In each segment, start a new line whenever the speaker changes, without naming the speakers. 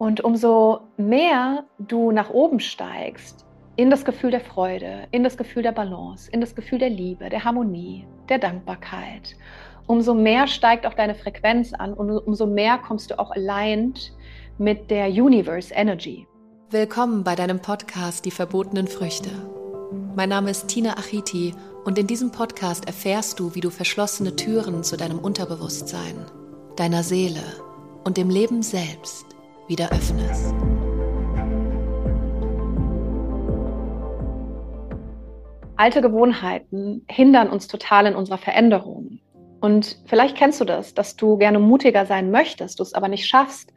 Und umso mehr du nach oben steigst, in das Gefühl der Freude, in das Gefühl der Balance, in das Gefühl der Liebe, der Harmonie, der Dankbarkeit, umso mehr steigt auch deine Frequenz an und umso mehr kommst du auch aligned mit der Universe Energy.
Willkommen bei deinem Podcast Die verbotenen Früchte. Mein Name ist Tina Achiti und in diesem Podcast erfährst du, wie du verschlossene Türen zu deinem Unterbewusstsein, deiner Seele und dem Leben selbst wieder öffnest.
Alte Gewohnheiten hindern uns total in unserer Veränderung. Und vielleicht kennst du das, dass du gerne mutiger sein möchtest, du es aber nicht schaffst,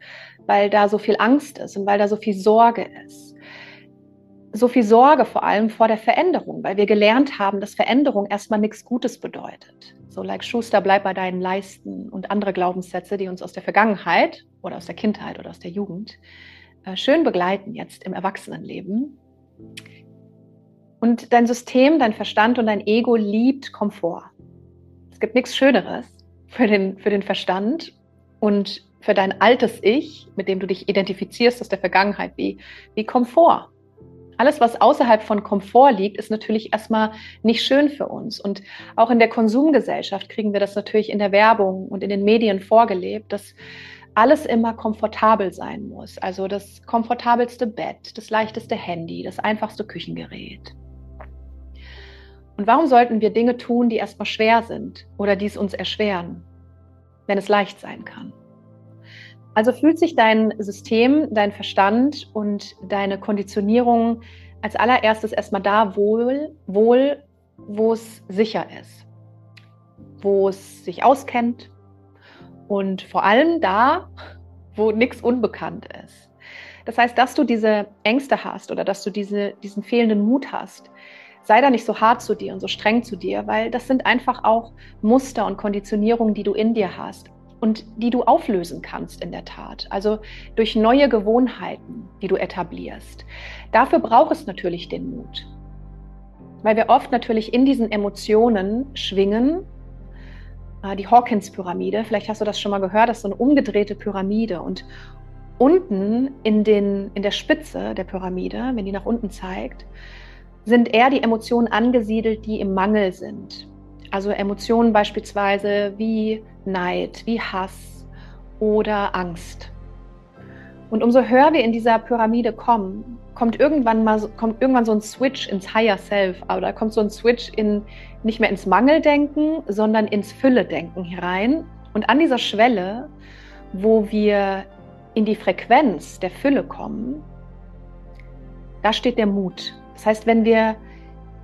weil da so viel Angst ist und weil da so viel Sorge ist. So viel Sorge vor allem vor der Veränderung, weil wir gelernt haben, dass Veränderung erstmal nichts Gutes bedeutet. So like Schuster, bleib bei deinen Leisten und andere Glaubenssätze, die uns aus der Vergangenheit oder aus der Kindheit oder aus der Jugend äh, schön begleiten jetzt im Erwachsenenleben. Und dein System, dein Verstand und dein Ego liebt Komfort. Es gibt nichts Schöneres für den, für den Verstand und für dein altes Ich, mit dem du dich identifizierst aus der Vergangenheit, wie, wie Komfort. Alles, was außerhalb von Komfort liegt, ist natürlich erstmal nicht schön für uns. Und auch in der Konsumgesellschaft kriegen wir das natürlich in der Werbung und in den Medien vorgelebt, dass alles immer komfortabel sein muss. Also das komfortabelste Bett, das leichteste Handy, das einfachste Küchengerät. Und warum sollten wir Dinge tun, die erstmal schwer sind oder die es uns erschweren, wenn es leicht sein kann? Also fühlt sich dein System, dein Verstand und deine Konditionierung als allererstes erstmal da wohl, wohl, wo es sicher ist, wo es sich auskennt, und vor allem da, wo nichts unbekannt ist. Das heißt, dass du diese Ängste hast oder dass du diese, diesen fehlenden Mut hast, sei da nicht so hart zu dir und so streng zu dir, weil das sind einfach auch Muster und Konditionierungen, die du in dir hast und die du auflösen kannst in der Tat. Also durch neue Gewohnheiten, die du etablierst. Dafür braucht es natürlich den Mut. Weil wir oft natürlich in diesen Emotionen schwingen äh, die Hawkins-Pyramide. Vielleicht hast du das schon mal gehört, das ist so eine umgedrehte Pyramide. Und unten in, den, in der Spitze der Pyramide, wenn die nach unten zeigt, sind eher die Emotionen angesiedelt, die im Mangel sind. Also Emotionen beispielsweise wie Neid, wie Hass oder Angst. Und umso höher wir in dieser Pyramide kommen, kommt irgendwann mal kommt irgendwann so ein Switch ins Higher Self, oder kommt so ein Switch in nicht mehr ins Mangeldenken, sondern ins Fülle-Denken herein. Und an dieser Schwelle, wo wir in die Frequenz der Fülle kommen, da steht der Mut. Das heißt, wenn wir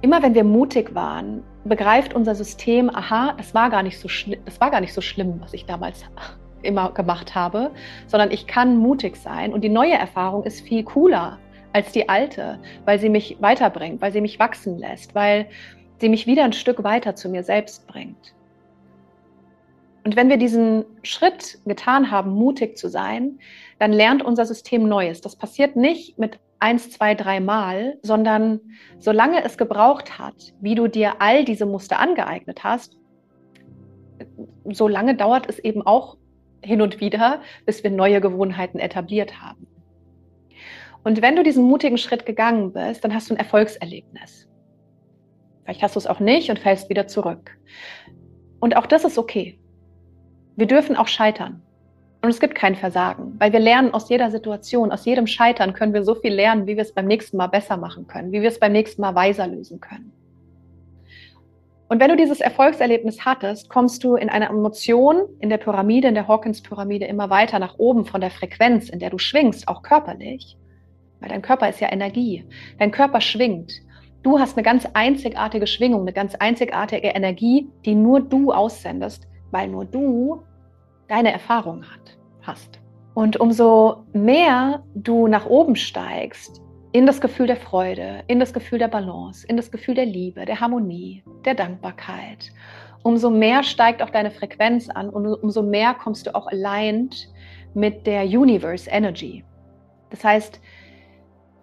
immer wenn wir mutig waren, begreift unser System, aha, das war gar nicht so das war gar nicht so schlimm, was ich damals immer gemacht habe, sondern ich kann mutig sein und die neue Erfahrung ist viel cooler als die alte, weil sie mich weiterbringt, weil sie mich wachsen lässt, weil sie mich wieder ein Stück weiter zu mir selbst bringt. Und wenn wir diesen Schritt getan haben, mutig zu sein, dann lernt unser System Neues. Das passiert nicht mit eins, zwei, drei Mal, sondern solange es gebraucht hat, wie du dir all diese Muster angeeignet hast, so lange dauert es eben auch hin und wieder, bis wir neue Gewohnheiten etabliert haben. Und wenn du diesen mutigen Schritt gegangen bist, dann hast du ein Erfolgserlebnis. Vielleicht hast du es auch nicht und fällst wieder zurück. Und auch das ist okay. Wir dürfen auch scheitern. Und es gibt kein Versagen, weil wir lernen aus jeder Situation, aus jedem Scheitern können wir so viel lernen, wie wir es beim nächsten Mal besser machen können, wie wir es beim nächsten Mal weiser lösen können. Und wenn du dieses Erfolgserlebnis hattest, kommst du in einer Emotion in der Pyramide, in der Hawkins-Pyramide immer weiter nach oben von der Frequenz, in der du schwingst, auch körperlich. Weil dein Körper ist ja Energie. Dein Körper schwingt. Du hast eine ganz einzigartige Schwingung, eine ganz einzigartige Energie, die nur du aussendest, weil nur du deine Erfahrung hat, hast. Und umso mehr du nach oben steigst, in das Gefühl der Freude, in das Gefühl der Balance, in das Gefühl der Liebe, der Harmonie, der Dankbarkeit, umso mehr steigt auch deine Frequenz an und umso mehr kommst du auch aligned mit der Universe Energy. Das heißt,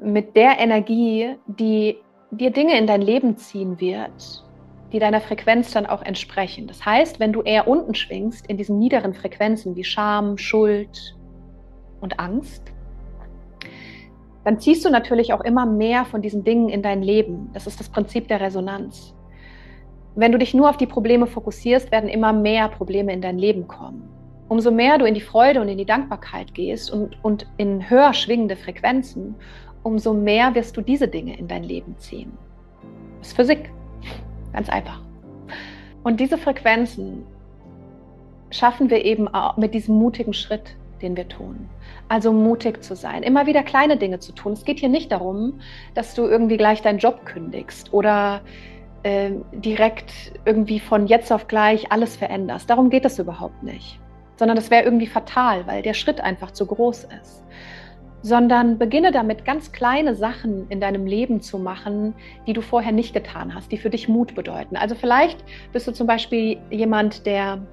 mit der Energie, die dir Dinge in dein Leben ziehen wird, die deiner Frequenz dann auch entsprechen. Das heißt, wenn du eher unten schwingst, in diesen niederen Frequenzen wie Scham, Schuld und Angst, dann ziehst du natürlich auch immer mehr von diesen Dingen in dein Leben. Das ist das Prinzip der Resonanz. Wenn du dich nur auf die Probleme fokussierst, werden immer mehr Probleme in dein Leben kommen. Umso mehr du in die Freude und in die Dankbarkeit gehst und, und in höher schwingende Frequenzen, umso mehr wirst du diese Dinge in dein Leben ziehen. Das ist Physik. Ganz einfach. Und diese Frequenzen schaffen wir eben auch mit diesem mutigen Schritt, den wir tun. Also mutig zu sein, immer wieder kleine Dinge zu tun. Es geht hier nicht darum, dass du irgendwie gleich deinen Job kündigst oder äh, direkt irgendwie von jetzt auf gleich alles veränderst. Darum geht es überhaupt nicht. Sondern das wäre irgendwie fatal, weil der Schritt einfach zu groß ist. Sondern beginne damit, ganz kleine Sachen in deinem Leben zu machen, die du vorher nicht getan hast, die für dich Mut bedeuten. Also vielleicht bist du zum Beispiel jemand, der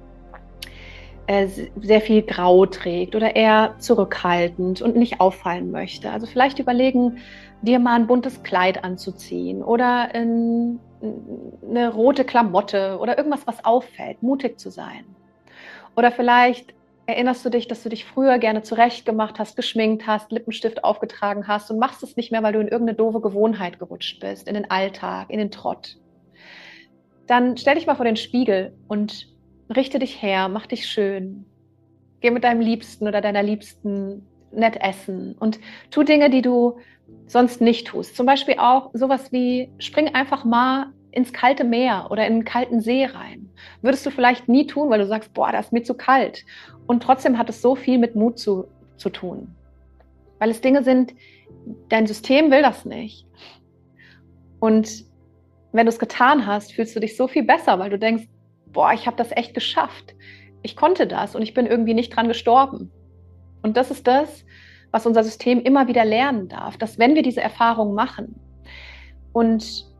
äh, sehr viel Grau trägt oder eher zurückhaltend und nicht auffallen möchte. Also vielleicht überlegen, dir mal ein buntes Kleid anzuziehen oder in, eine rote Klamotte oder irgendwas, was auffällt, mutig zu sein. Oder vielleicht erinnerst du dich, dass du dich früher gerne zurecht gemacht hast, geschminkt hast, Lippenstift aufgetragen hast und machst es nicht mehr, weil du in irgendeine doofe Gewohnheit gerutscht bist, in den Alltag, in den Trott. Dann stell dich mal vor den Spiegel und richte dich her, mach dich schön. Geh mit deinem Liebsten oder deiner Liebsten nett essen und tu Dinge, die du sonst nicht tust. Zum Beispiel auch sowas wie spring einfach mal ins kalte Meer oder in einen kalten See rein. Würdest du vielleicht nie tun, weil du sagst, boah, das ist mir zu kalt. Und trotzdem hat es so viel mit Mut zu, zu tun. Weil es Dinge sind, dein System will das nicht. Und wenn du es getan hast, fühlst du dich so viel besser, weil du denkst, boah, ich habe das echt geschafft. Ich konnte das und ich bin irgendwie nicht dran gestorben. Und das ist das, was unser System immer wieder lernen darf, dass wenn wir diese Erfahrung machen und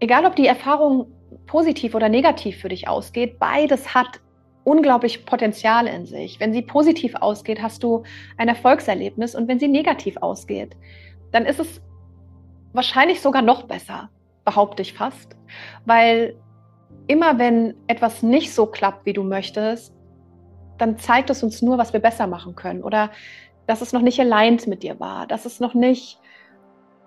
egal ob die Erfahrung positiv oder negativ für dich ausgeht, beides hat unglaublich Potenzial in sich. Wenn sie positiv ausgeht, hast du ein Erfolgserlebnis und wenn sie negativ ausgeht, dann ist es wahrscheinlich sogar noch besser, behaupte ich fast, weil immer wenn etwas nicht so klappt, wie du möchtest, dann zeigt es uns nur, was wir besser machen können oder dass es noch nicht aligned mit dir war, dass es noch nicht,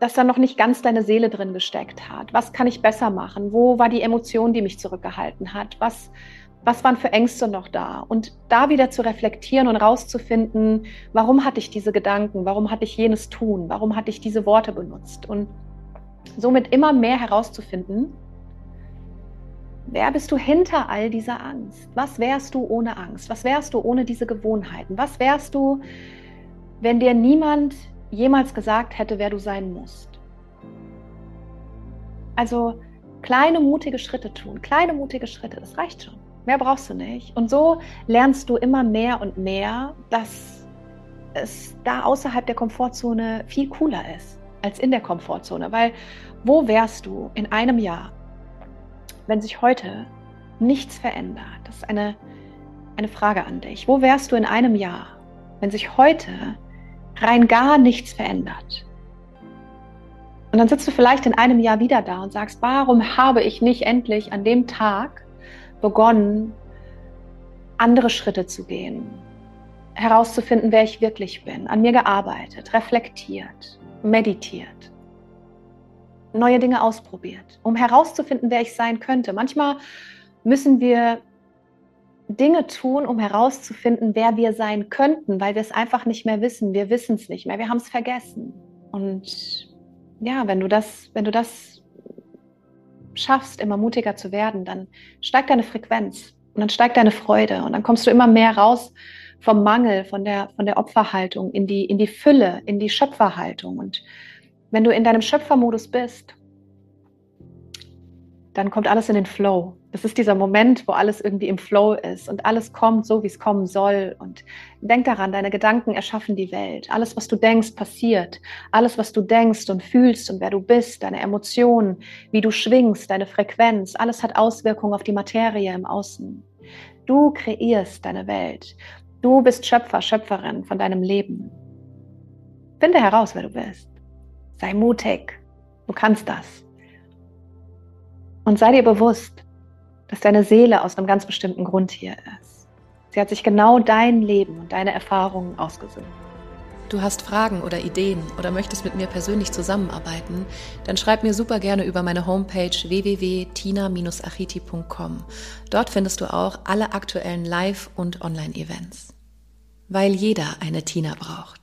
dass da noch nicht ganz deine Seele drin gesteckt hat. Was kann ich besser machen? Wo war die Emotion, die mich zurückgehalten hat? Was, was waren für Ängste noch da? Und da wieder zu reflektieren und rauszufinden, warum hatte ich diese Gedanken? Warum hatte ich jenes tun? Warum hatte ich diese Worte benutzt? Und somit immer mehr herauszufinden, Wer bist du hinter all dieser Angst? Was wärst du ohne Angst? Was wärst du ohne diese Gewohnheiten? Was wärst du, wenn dir niemand jemals gesagt hätte, wer du sein musst? Also kleine mutige Schritte tun, kleine mutige Schritte, das reicht schon. Mehr brauchst du nicht. Und so lernst du immer mehr und mehr, dass es da außerhalb der Komfortzone viel cooler ist als in der Komfortzone. Weil wo wärst du in einem Jahr, wenn sich heute nichts verändert? Das ist eine, eine Frage an dich. Wo wärst du in einem Jahr, wenn sich heute rein gar nichts verändert? Und dann sitzt du vielleicht in einem Jahr wieder da und sagst, warum habe ich nicht endlich an dem Tag begonnen, andere Schritte zu gehen, herauszufinden, wer ich wirklich bin, an mir gearbeitet, reflektiert, meditiert neue Dinge ausprobiert, um herauszufinden, wer ich sein könnte. Manchmal müssen wir Dinge tun, um herauszufinden, wer wir sein könnten, weil wir es einfach nicht mehr wissen. Wir wissen es nicht mehr, wir haben es vergessen. Und ja, wenn du das, wenn du das schaffst, immer mutiger zu werden, dann steigt deine Frequenz und dann steigt deine Freude und dann kommst du immer mehr raus vom Mangel, von der, von der Opferhaltung in die, in die Fülle, in die Schöpferhaltung und wenn du in deinem Schöpfermodus bist, dann kommt alles in den Flow. Das ist dieser Moment, wo alles irgendwie im Flow ist und alles kommt so, wie es kommen soll. Und denk daran, deine Gedanken erschaffen die Welt. Alles, was du denkst, passiert. Alles, was du denkst und fühlst und wer du bist, deine Emotionen, wie du schwingst, deine Frequenz, alles hat Auswirkungen auf die Materie im Außen. Du kreierst deine Welt. Du bist Schöpfer, Schöpferin von deinem Leben. Finde heraus, wer du bist. Sei mutig. Du kannst das. Und sei dir bewusst, dass deine Seele aus einem ganz bestimmten Grund hier ist. Sie hat sich genau dein Leben und deine Erfahrungen ausgesucht.
Du hast Fragen oder Ideen oder möchtest mit mir persönlich zusammenarbeiten, dann schreib mir super gerne über meine Homepage www.tina-achiti.com. Dort findest du auch alle aktuellen Live- und Online-Events. Weil jeder eine Tina braucht.